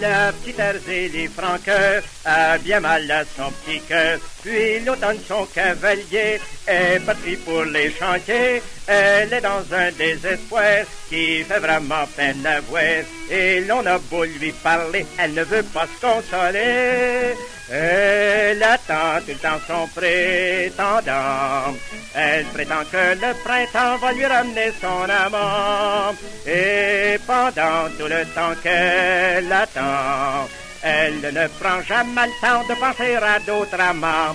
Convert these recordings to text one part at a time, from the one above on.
la petite Herzélie Franqueur a bien mal à son petit cœur. Puis l'automne, son cavalier est parti pour les chantiers. Elle est dans un désespoir qui fait vraiment peine à voir. Et l'on a beau lui parler, elle ne veut pas se consoler. Elle attend tout le temps son prétendant. Elle prétend que le printemps va lui ramener son amant. Et pendant tout le temps qu'elle attend, elle ne prend jamais le temps de penser à d'autres amants.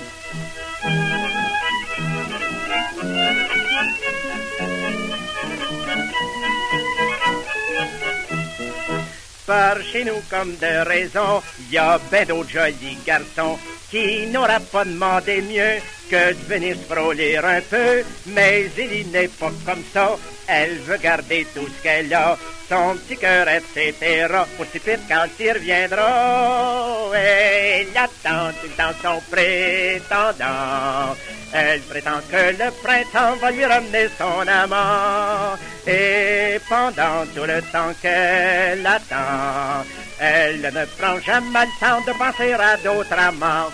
Par chez nous, comme de raison, y a ben d'autres jolis garçons qui n'aura pas demandé mieux que de venir se frôler un peu. Mais il n'est pas comme ça, elle veut garder tout ce qu'elle a, son petit cœur, etc. Aussi vite quand il reviendra, tout dans son prétendant. Elle prétend que le printemps va lui ramener son amant. Et pendant tout le temps qu'elle attend, elle ne prend jamais le temps de penser à d'autres amants.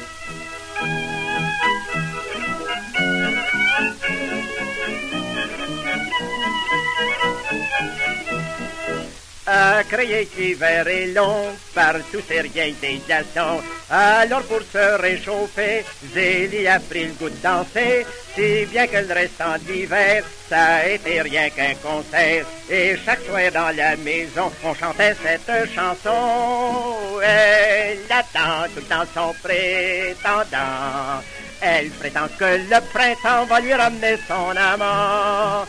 À crier qu'hiver est long, partout c'est rien des glaçons. Alors pour se réchauffer, Zélie a pris le goût de danser, si bien que le restant de l'hiver, ça a été rien qu'un concert. Et chaque soir dans la maison, on chantait cette chanson. Elle attend tout le temps son prétendant. Elle prétend que le printemps va lui ramener son amant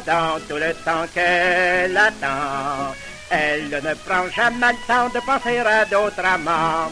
pendant tout le temps qu'elle attend. Elle ne prend jamais le temps de penser à d'autres amants.